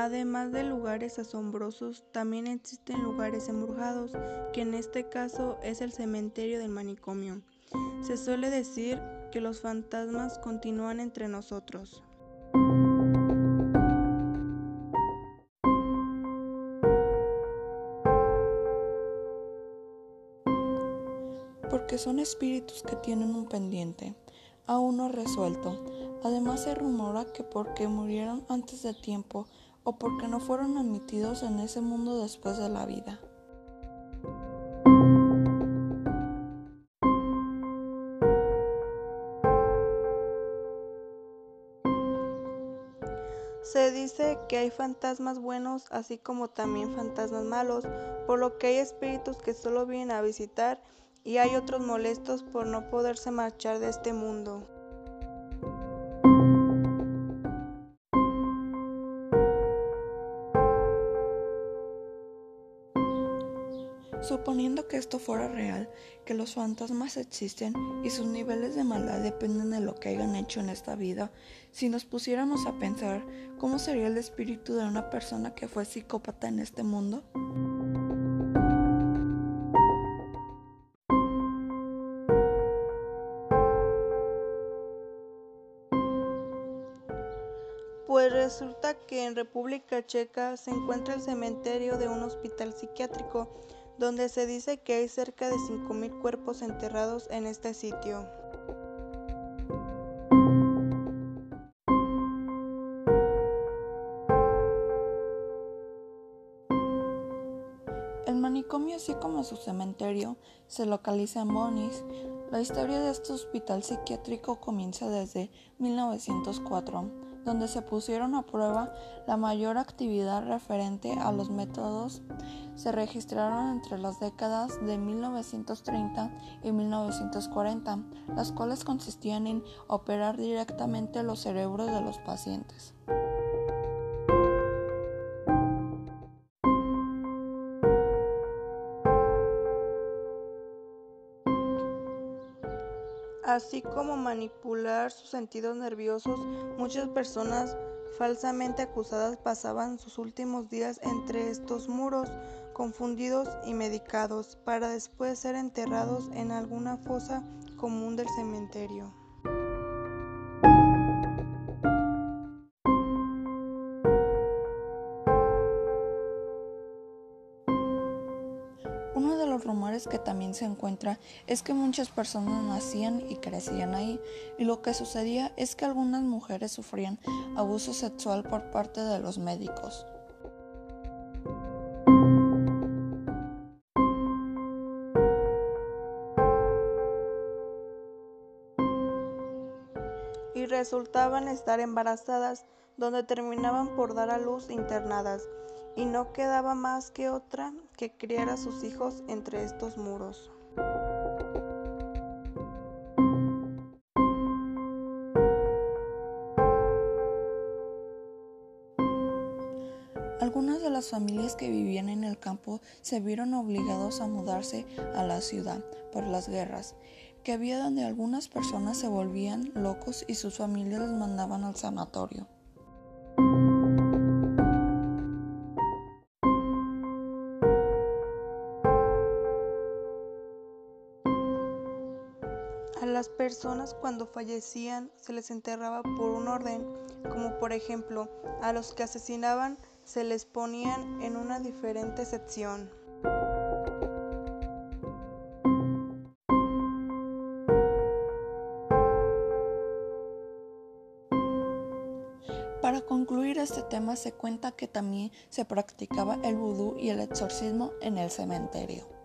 Además de lugares asombrosos, también existen lugares embrujados, que en este caso es el cementerio del manicomio. Se suele decir que los fantasmas continúan entre nosotros. Porque son espíritus que tienen un pendiente, aún no resuelto. Además se rumora que porque murieron antes de tiempo o porque no fueron admitidos en ese mundo después de la vida. Se dice que hay fantasmas buenos así como también fantasmas malos, por lo que hay espíritus que solo vienen a visitar y hay otros molestos por no poderse marchar de este mundo. Suponiendo que esto fuera real, que los fantasmas existen y sus niveles de maldad dependen de lo que hayan hecho en esta vida, si nos pusiéramos a pensar cómo sería el espíritu de una persona que fue psicópata en este mundo, Pues resulta que en República Checa se encuentra el cementerio de un hospital psiquiátrico donde se dice que hay cerca de 5.000 cuerpos enterrados en este sitio. El manicomio, así como su cementerio, se localiza en Bonis. La historia de este hospital psiquiátrico comienza desde 1904 donde se pusieron a prueba la mayor actividad referente a los métodos se registraron entre las décadas de 1930 y 1940, las cuales consistían en operar directamente los cerebros de los pacientes. así como manipular sus sentidos nerviosos. Muchas personas falsamente acusadas pasaban sus últimos días entre estos muros, confundidos y medicados, para después ser enterrados en alguna fosa común del cementerio. rumores que también se encuentra es que muchas personas nacían y crecían ahí y lo que sucedía es que algunas mujeres sufrían abuso sexual por parte de los médicos. Y resultaban estar embarazadas, donde terminaban por dar a luz internadas y no quedaba más que otra que criar a sus hijos entre estos muros. Algunas de las familias que vivían en el campo se vieron obligados a mudarse a la ciudad por las guerras, que había donde algunas personas se volvían locos y sus familias los mandaban al sanatorio. A las personas cuando fallecían se les enterraba por un orden, como por ejemplo a los que asesinaban se les ponían en una diferente sección. Para concluir este tema se cuenta que también se practicaba el vudú y el exorcismo en el cementerio.